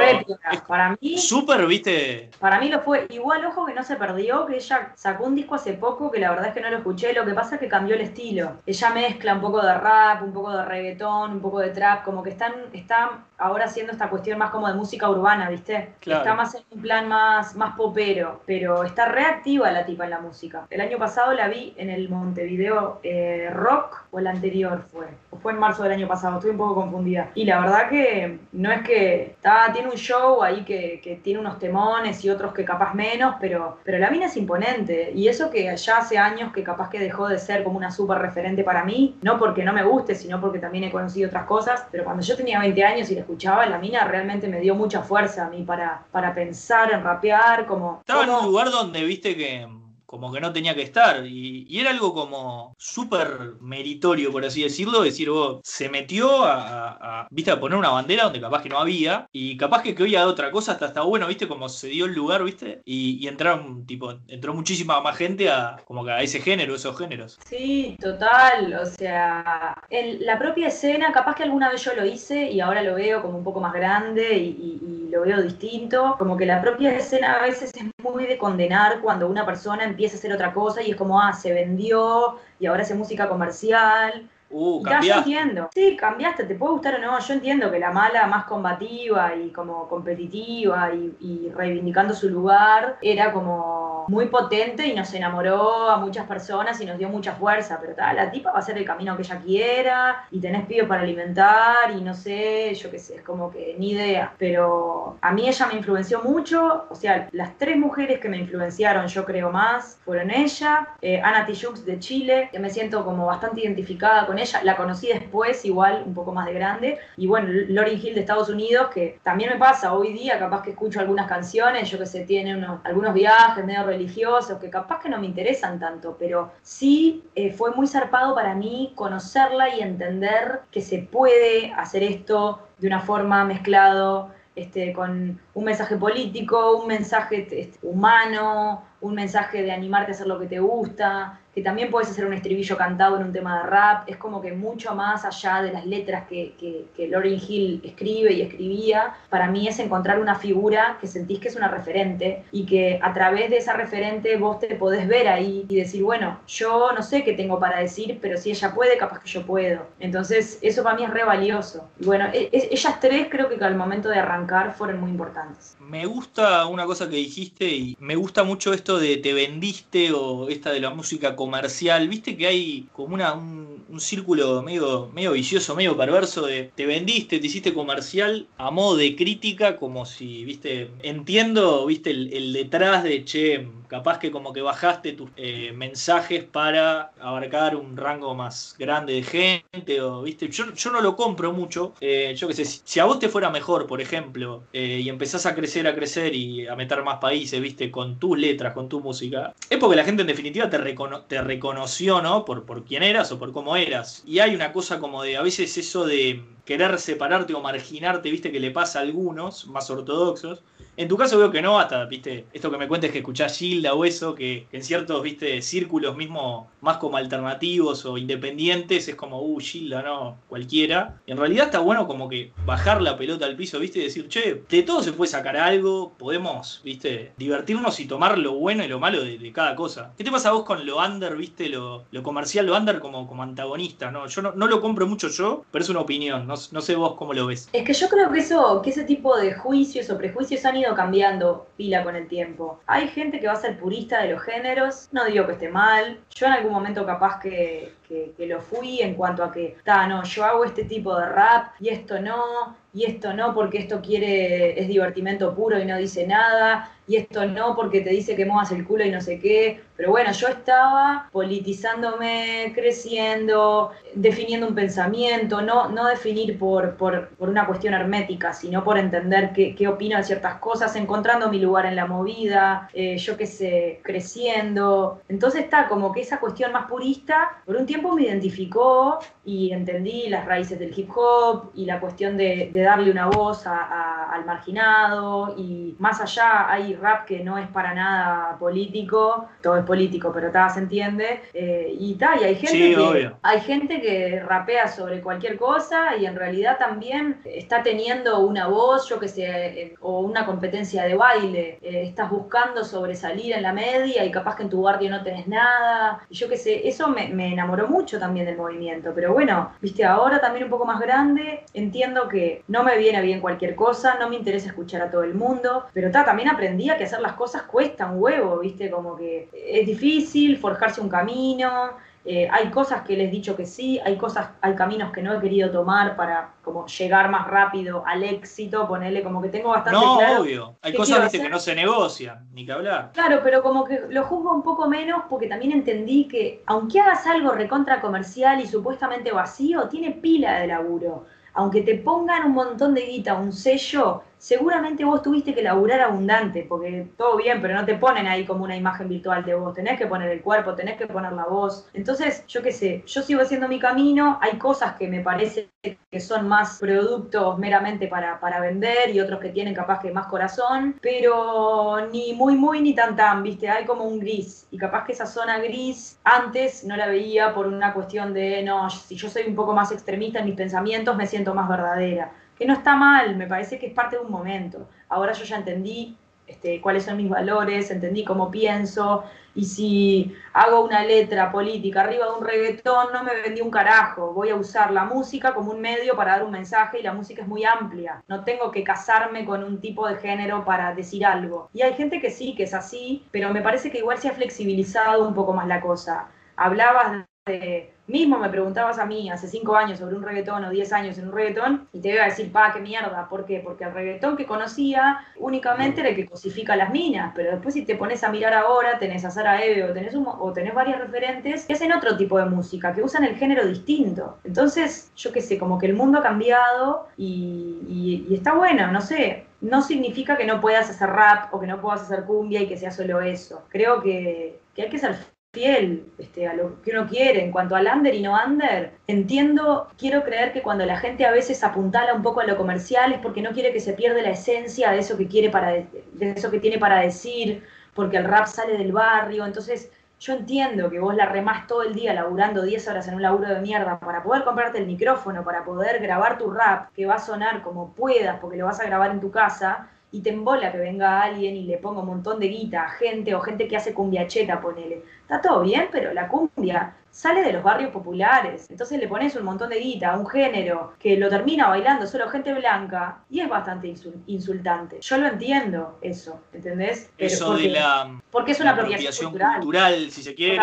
para mí. Súper, ¿viste? Para mí lo fue. Igual, ojo que no se perdió, que ella sacó un disco hace poco, que la verdad es que no lo escuché. Lo que pasa es que cambió el estilo. Ella mezcla un poco de rap, un poco de reggaetón, un poco de trap, como que están, están ahora haciendo esta cuestión más como de música urbana, ¿viste? Está más en un plan más, más popero, pero está reactiva la tipa en la música. El año pasado la vi en el Montevideo eh, Rock, o el anterior fue, o fue en marzo del año pasado, estoy un poco confundida. Y la verdad que no es que está, tiene un show ahí que, que tiene unos temones y otros que capaz menos, pero, pero la mina es imponente. Y eso que ya hace años que capaz que dejó de ser como una súper referente para mí, no porque no me guste, sino porque también he conocido otras cosas, pero cuando yo tenía 20 años y la escuchaba, la mina realmente me dio mucha fuerza a mí para, para pensar en rapear, como... Estaba en un lugar donde viste que como que no tenía que estar. Y, era algo como súper meritorio, por así decirlo, decir, vos, se metió a, viste, a poner una bandera donde capaz que no había, y capaz que que hoy otra cosa, hasta está bueno, viste, como se dio el lugar, viste, y, entraron, tipo, entró muchísima más gente a, como que a ese género, esos géneros. Sí, total, o sea, en la propia escena, capaz que alguna vez yo lo hice y ahora lo veo como un poco más grande y, y lo veo distinto, como que la propia escena a veces es muy de condenar cuando una persona empieza a hacer otra cosa y es como, ah, se vendió y ahora hace música comercial. Uh, yo entiendo. Sí, cambiaste, te puede gustar o no. Yo entiendo que la mala más combativa y como competitiva y reivindicando su lugar era como muy potente y nos enamoró a muchas personas y nos dio mucha fuerza, pero tal, la tipa va a hacer el camino que ella quiera y tenés pibes para alimentar y no sé, yo qué sé, es como que ni idea, pero a mí ella me influenció mucho, o sea, las tres mujeres que me influenciaron, yo creo más, fueron ella, eh, Ana Tijoux de Chile, que me siento como bastante identificada con ella, la conocí después, igual, un poco más de grande, y bueno, Lauryn Hill de Estados Unidos, que también me pasa hoy día, capaz que escucho algunas canciones, yo que sé, tiene unos, algunos viajes medio religiosos que capaz que no me interesan tanto, pero sí eh, fue muy zarpado para mí conocerla y entender que se puede hacer esto de una forma mezclado este, con un mensaje político, un mensaje este, humano, un mensaje de animarte a hacer lo que te gusta, que también puedes hacer un estribillo cantado en un tema de rap, es como que mucho más allá de las letras que, que, que Lauryn Hill escribe y escribía, para mí es encontrar una figura que sentís que es una referente y que a través de esa referente vos te podés ver ahí y decir, bueno, yo no sé qué tengo para decir, pero si ella puede, capaz que yo puedo. Entonces, eso para mí es re valioso. Y bueno, e, e, ellas tres creo que al momento de arrancar fueron muy importantes. Me gusta una cosa que dijiste y me gusta mucho esto de te vendiste o esta de la música comercial. Viste que hay como una, un, círculo medio, medio vicioso, medio perverso de te vendiste, te hiciste comercial a modo de crítica, como si, viste, entiendo, viste, el, detrás de che capaz que como que bajaste tus eh, mensajes para abarcar un rango más grande de gente, o viste, yo, no lo compro mucho, eh, yo qué sé, si, a vos te fuera mejor, por ejemplo, eh, y empezás a crecer, a crecer y a meter más países, viste, con tus letras, con tu música, es porque la gente en definitiva te, te reconoció, ¿no? Por, por quién eras o por cómo eras. Y hay una cosa como de, a veces eso de querer separarte o marginarte, viste, que le pasa a algunos más ortodoxos, en tu caso veo que no, hasta, viste, esto que me cuentes que escuchás Gilda o eso, que en ciertos, viste, círculos mismo más como alternativos o independientes es como, uh, Gilda, no, cualquiera. En realidad está bueno como que bajar la pelota al piso, viste, y decir, che, de todo se puede sacar algo, podemos, viste, divertirnos y tomar lo bueno y lo malo de, cada cosa. ¿Qué te pasa a vos con lo under, viste, lo, comercial, lo under como, como antagonista, no? Yo no, lo compro mucho yo, pero es una opinión, no, no sé vos cómo lo ves. Es que yo creo que eso, que ese tipo de juicios o prejuicios han ido cambiando pila con el tiempo. Hay gente que va a ser purista de los géneros, no digo que esté mal, yo en algún momento capaz que, que, lo fui en cuanto a que, ta, no, yo hago este tipo de rap y esto no, y esto no porque esto quiere, es divertimento puro y no dice nada, y esto no porque te dice que muevas el culo y no sé qué. Pero bueno, yo estaba politizándome, creciendo, definiendo un pensamiento, no, no definir por, por, una cuestión hermética, sino por entender qué, qué, opino de ciertas cosas, encontrando mi lugar en la movida, eh, yo qué sé, creciendo. Entonces está como que esa cuestión más purista, por un tiempo me identificó y entendí las raíces del hip hop y la cuestión de, darle una voz al marginado y más allá hay rap que no es para nada político, todo es político, pero tal, se entiende. Eh, y tal, y hay gente, que, hay gente que rapea sobre cualquier cosa y en realidad también está teniendo una voz, yo que sé, eh, o una competencia de baile, eh, estás buscando sobresalir en la media y capaz que en tu barrio no tenés nada, y yo que sé, eso me, me enamoró mucho también del movimiento, pero bueno, viste, ahora también un poco más grande, entiendo que no me viene bien cualquier cosa, no me interesa escuchar a todo el mundo, pero ta, también aprendí que hacer las cosas cuesta un huevo, viste, como que es difícil forjarse un camino, eh, hay cosas que les he dicho que sí, hay cosas, hay caminos que no he querido tomar para como llegar más rápido al éxito, ponerle como que tengo bastante no, obvio. Hay cosas que no se negocian, ni que hablar. Claro, pero como que lo juzgo un poco menos porque también entendí que aunque hagas algo recontra comercial y supuestamente vacío, tiene pila de laburo. Aunque te pongan un montón de guita, un sello, seguramente vos tuviste que laburar abundante, porque todo bien, pero no te ponen ahí como una imagen virtual de vos, tenés que poner el cuerpo, tenés que poner la voz. Entonces, yo qué sé, yo sigo haciendo mi camino, hay cosas que me parece que son más productos meramente para, para vender y otros que tienen capaz que más corazón, pero ni muy muy ni tan tan, viste, hay como un gris. Y capaz que esa zona gris antes no la veía por una cuestión de, no, si yo soy un poco más extremista en mis pensamientos, me siento más verdadera que no está mal, me parece que es parte de un momento. Ahora yo ya entendí este, cuáles son mis valores, entendí cómo pienso, y si hago una letra política arriba de un reggaetón, no me vendí un carajo, voy a usar la música como un medio para dar un mensaje y la música es muy amplia, no tengo que casarme con un tipo de género para decir algo. Y hay gente que sí, que es así, pero me parece que igual se ha flexibilizado un poco más la cosa. Hablabas de Mismo me preguntabas a mí hace 5 años sobre un reggaetón o 10 años en un reggaetón y te iba a decir, pa, qué mierda. ¿Por qué? Porque el reggaetón que conocía únicamente era el que cosifica las minas. Pero después si te pones a mirar ahora, tenés a Sara Eve o tenés, o tenés varias referentes que hacen otro tipo de música, que usan el género distinto. Entonces, yo qué sé, como que el mundo ha cambiado y, y está bueno, no sé no significa que no puedas hacer rap o que no puedas hacer cumbia y que sea solo eso. Creo que, que hay que ser fiel este, a lo que uno quiere. En cuanto al under y no under, entiendo, quiero creer que cuando la gente a veces apuntala un poco a lo comercial es porque no quiere que se pierda la esencia de eso que quiere para de eso que tiene para decir porque el rap sale del barrio, entonces yo entiendo que vos la remás todo el día laburando 10 horas en un laburo de mierda para poder comprarte el micrófono, para poder grabar tu rap, que va a sonar como puedas porque lo vas a grabar en tu casa, y te embola que venga alguien y le ponga un montón de guita a gente o gente que hace cumbiacheta, ponele. Está todo bien, pero la cumbia sale de los barrios populares. Entonces le pones un montón de guita a un género que lo termina bailando solo gente blanca y es bastante insultante. Yo lo entiendo, eso, ¿entendés? eso de la. Porque es una apropiación, cultural. si se quiere.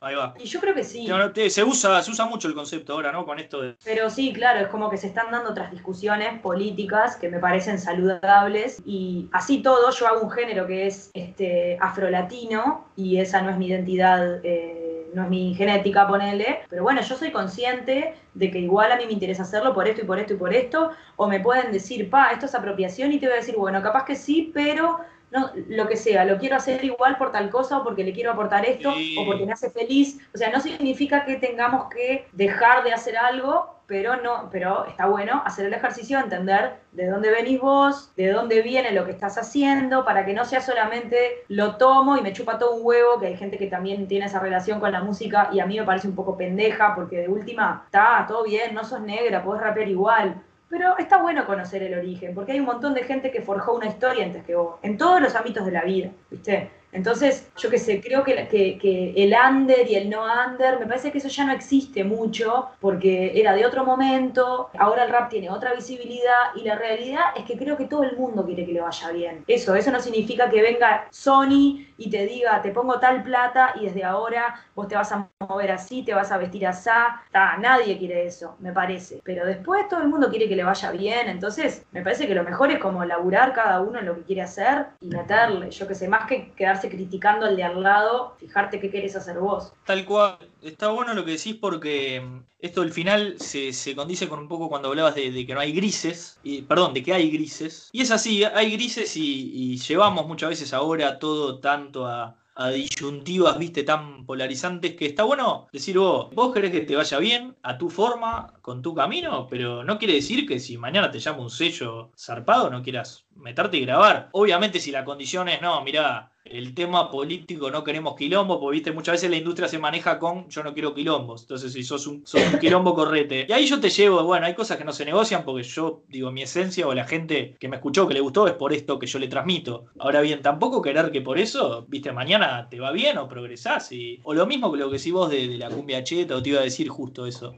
Ahí va. Y yo creo que sí. se, usa, se usa mucho el concepto ahora, ¿no? Con esto de... Pero sí, claro, es como que se están dando otras discusiones políticas que me parecen saludables. Y así todo, yo hago un género que es este afrolatino y esa no es mi identidad. Eh, no es mi genética, ponele, pero bueno, yo soy consciente de que igual a mí me interesa hacerlo por esto y por esto y por esto, o me pueden decir, pa, esto es apropiación y te voy a decir, bueno, capaz que sí, pero no, lo que sea, lo quiero hacer igual por tal cosa o porque le quiero aportar esto o porque me hace feliz. O sea, no significa que tengamos que dejar de hacer algo, pero no, pero está bueno hacer el ejercicio, entender de dónde venís vos, de dónde viene lo que estás haciendo, para que no sea solamente lo tomo y me chupa todo un huevo, que hay gente que también tiene esa relación con la música y a mí me parece un poco pendeja, porque de última, está todo bien, no sos negra, podés rapear igual, pero está bueno conocer el origen, porque hay un montón de gente que forjó una historia antes que vos, en todos los ámbitos de la vida, ¿viste? Entonces, yo qué sé, creo que, que, el under y el no under, me parece que eso ya no existe mucho porque era de otro momento, ahora el rap tiene otra visibilidad y la realidad es que creo que todo el mundo quiere que le vaya bien. Eso, eso no significa que venga Sony y te diga, te pongo tal plata y desde ahora vos te vas a mover así, te vas a vestir así. nadie quiere eso, me parece. Pero después todo el mundo quiere que le vaya bien, entonces me parece que lo mejor es como laburar cada uno en lo que quiere hacer y meterle, yo qué sé, más que quedarse criticando al de al lado, fijarte qué querés hacer vos. Tal cual. Está bueno lo que decís porque mm, esto del final se, condice con un poco cuando hablabas de, que no hay grises, y, perdón, de que hay grises. Y es así, hay grises y, llevamos muchas veces ahora todo tanto a, disyuntivas, viste, tan polarizantes, que está bueno decir vos, vos querés que te vaya bien, a tu forma, con tu camino, pero no quiere decir que si mañana te llama un sello zarpado no quieras meterte y grabar. Obviamente si la condición es, no, mirá, el tema político no queremos quilombo, porque viste, muchas veces la industria se maneja con yo no quiero quilombos. Entonces, si sos un, sos un quilombo, correte. Y ahí yo te llevo, bueno, hay cosas que no se negocian porque yo, digo, mi esencia o la gente que me escuchó, que le gustó, es por esto que yo le transmito. Ahora bien, tampoco querer que por eso, viste, mañana te va bien o progresás. O lo mismo que lo que si vos de, de la cumbia cheta, o te iba a decir justo eso.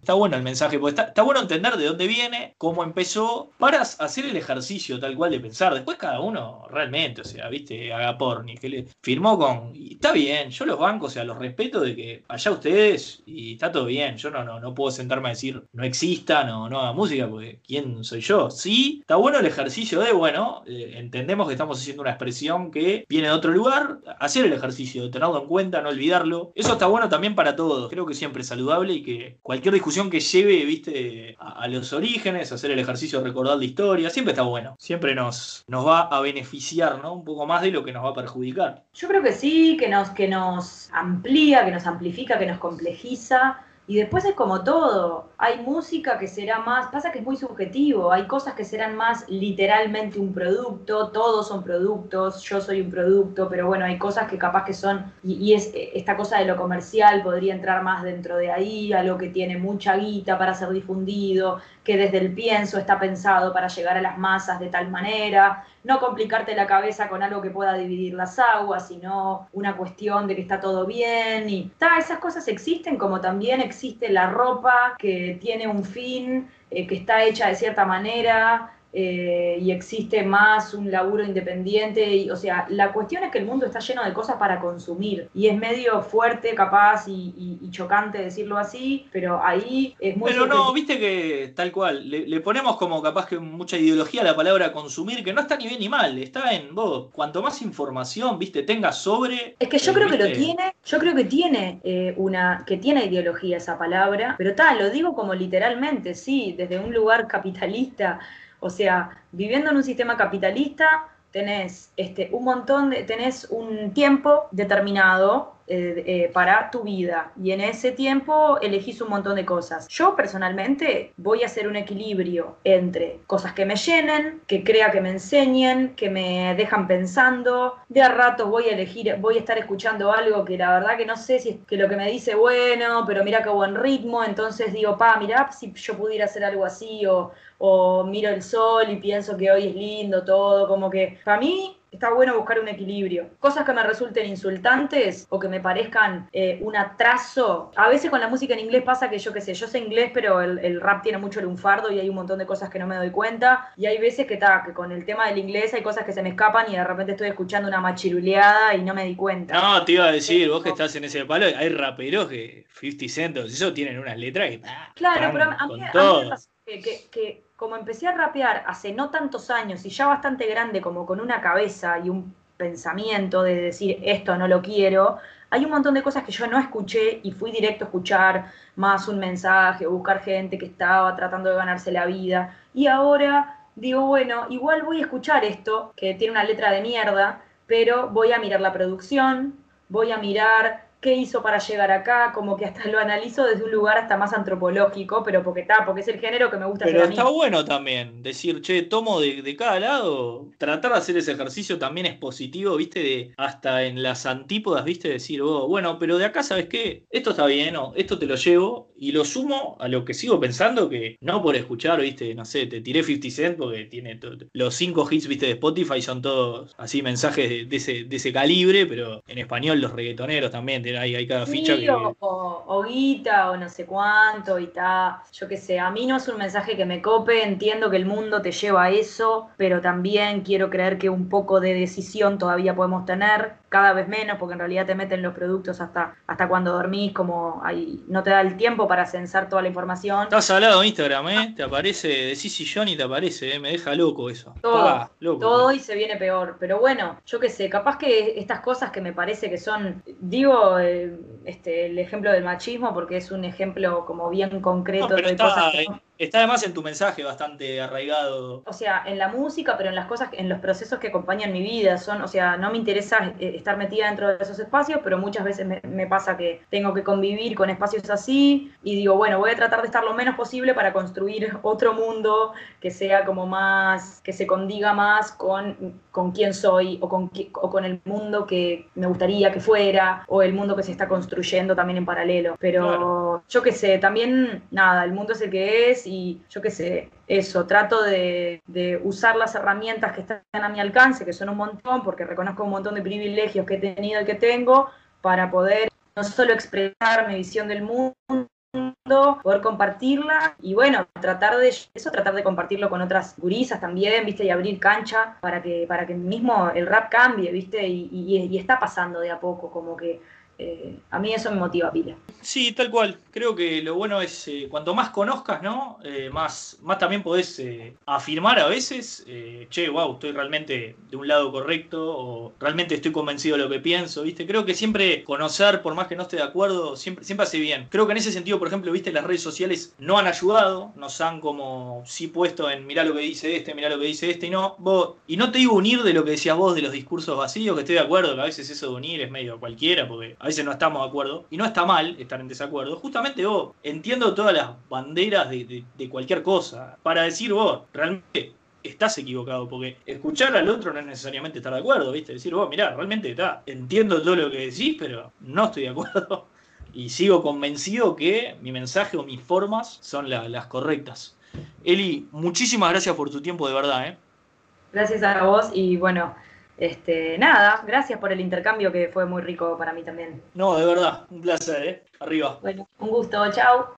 Está bueno el mensaje, porque está, bueno entender de dónde viene, cómo empezó, para hacer el ejercicio tal cual de pensar. Después cada uno realmente, o sea, viste, haga porni, que le firmó con. Está bien, yo los bancos, o sea, los respeto de que allá ustedes y está todo bien. Yo no, no, no puedo sentarme a decir no exista, no, no haga música, porque ¿quién soy yo? Sí, está bueno el ejercicio de, bueno, eh, entendemos que estamos haciendo una expresión que viene de otro lugar, hacer el ejercicio, tenerlo en cuenta, no olvidarlo. Eso está bueno también para todos. Creo que siempre es saludable y que cualquier discusión que lleve, viste, a, los orígenes, hacer el ejercicio de recordar la historia, siempre está bueno. Siempre nos, nos va a beneficiar, ¿no? Un poco más de lo que nos va a perjudicar. Yo creo que sí, que nos, que nos amplía, que nos amplifica, que nos complejiza y después es como todo, hay música que será más, pasa que es muy subjetivo, hay cosas que serán más literalmente un producto, todos son productos, yo soy un producto, pero bueno, hay cosas que capaz que son, y, es esta cosa de lo comercial podría entrar más dentro de ahí, algo que tiene mucha guita para ser difundido, que desde el pienso está pensado para llegar a las masas de tal manera, no complicarte la cabeza con algo que pueda dividir las aguas, sino una cuestión de que está todo bien y ta, esas cosas existen como también existe la ropa que tiene un fin, eh, que está hecha de cierta manera, eh, y existe más un laburo independiente. Y, o sea, la cuestión es que el mundo está lleno de cosas para consumir y es medio fuerte, capaz y, chocante decirlo así, pero ahí es muy... Pero no, viste que tal cual, le, ponemos como capaz que mucha ideología a la palabra consumir, que no está ni bien ni mal, está en vos, cuanto más información, viste, tengas sobre... Es que yo creo que lo tiene, yo creo que tiene eh, una, que tiene ideología esa palabra, pero tal, lo digo como literalmente, sí, desde un lugar capitalista o sea, viviendo en un sistema capitalista, tenés este, un montón de, tenés un tiempo determinado eh, eh, para tu vida. Y en ese tiempo elegís un montón de cosas. Yo personalmente voy a hacer un equilibrio entre cosas que me llenen, que crea que me enseñen, que me dejan pensando. De a ratos voy a elegir, voy a estar escuchando algo que la verdad que no sé si es que lo que me dice bueno, pero mira qué buen ritmo. Entonces digo, pa, mira si yo pudiera hacer algo así o, o miro el sol y pienso que hoy es lindo todo. Como que para mí está bueno buscar un equilibrio. Cosas que me resulten insultantes o que me parezcan eh, un atraso. A veces con la música en inglés pasa que yo qué sé, yo sé inglés, pero el, rap tiene mucho lunfardo y hay un montón de cosas que no me doy cuenta. Y hay veces que, está que con el tema del inglés hay cosas que se me escapan y de repente estoy escuchando una machiruleada y no me di cuenta. No, te iba a decir, vos que estás en ese palo, hay raperos que 50 centos, eso tienen unas letras que... Claro, pero a mí, me pasa que como empecé a rapear hace no tantos años y ya bastante grande, como con una cabeza y un pensamiento de decir esto no lo quiero, hay un montón de cosas que yo no escuché y fui directo a escuchar más un mensaje, buscar gente que estaba tratando de ganarse la vida. Y ahora digo, bueno, igual voy a escuchar esto, que tiene una letra de mierda, pero voy a mirar la producción, voy a mirar qué hizo para llegar acá, como que hasta lo analizo desde un lugar hasta más antropológico, pero porque está, porque es el género que me gusta pero está bueno también decir, che, tomo de, cada lado, tratar de hacer ese ejercicio también es positivo, viste, de hasta en las antípodas, viste, decir, oh, bueno, pero de acá, ¿sabes qué? Esto está bien, o esto te lo llevo, y lo sumo a lo que sigo pensando, que no por escuchar, viste, no sé, te tiré 50 Cent porque tiene los cinco hits, viste, de Spotify son todos así mensajes de, ese, de ese calibre, pero en español los reggaetoneros también tienen hay, cada ficha que... O, o, guita, o no sé cuánto, y tal. Yo qué sé, a mí no es un mensaje que me cope, entiendo que el mundo te lleva a eso, pero también quiero creer que un poco de decisión todavía podemos tener, cada vez menos, porque en realidad te meten los productos hasta, hasta cuando dormís, como ahí no te da el tiempo para censar toda la información. Estás hablado en Instagram, ¿eh? Te aparece, decís si Johnny te aparece, ¿eh? Me deja loco eso. Todo, todo y se viene peor. Pero bueno, yo qué sé, capaz que estas cosas que me parece que son, digo, este, el ejemplo del machismo, porque es un ejemplo como bien concreto de cosas que Está además en tu mensaje bastante arraigado. O sea, en la música, pero en las cosas, en los procesos que acompañan mi vida. Son, o sea, no me interesa eh, estar metida dentro de esos espacios, pero muchas veces me, pasa que tengo que convivir con espacios así y digo, bueno, voy a tratar de estar lo menos posible para construir otro mundo que sea como más, que se condiga más con, con quién soy o con, o con el mundo que me gustaría que fuera o el mundo que se está construyendo también en paralelo. Pero yo qué sé, también, nada, el mundo es el que es y yo qué sé, eso, trato de, usar las herramientas que están a mi alcance, que son un montón, porque reconozco un montón de privilegios que he tenido y que tengo, para poder no solo expresar mi visión del mundo, poder compartirla y bueno, tratar de eso, tratar de compartirlo con otras gurisas también, viste, y abrir cancha para que, para que mismo el rap cambie, viste, y, y está pasando de a poco, como que eh, a mí eso me motiva pila. Sí, tal cual. Creo que lo bueno es, eh, cuanto más conozcas, ¿no? Eh, más, más también podés afirmar a veces, che, wow, estoy realmente de un lado correcto o realmente estoy convencido de lo que pienso, ¿viste? Creo que siempre conocer, por más que no esté de acuerdo, siempre, siempre hace bien. Creo que en ese sentido, por ejemplo, ¿viste? Las redes sociales no han ayudado, nos han como sí puesto en mirá lo que dice este, mirá lo que dice este, y no, vos, y no te digo unir de lo que decías vos de los discursos vacíos, que estoy de acuerdo, que a veces eso de unir es medio cualquiera, porque a veces no estamos de acuerdo, y no está mal estar en desacuerdo, justamente vos, entiendo todas las banderas de, cualquier cosa, para decir vos, realmente estás equivocado, porque escuchar al otro no es necesariamente estar de acuerdo, ¿viste? Decir, vos, mirá, realmente está, entiendo todo lo que decís, pero no estoy de acuerdo. Y sigo convencido que mi mensaje o mis formas son las correctas. Eli, muchísimas gracias por tu tiempo, de verdad, ¿eh? Gracias a vos y bueno, este, nada, gracias por el intercambio que fue muy rico para mí también. No, de verdad, un placer, ¿eh? Arriba. Bueno, un gusto, chao.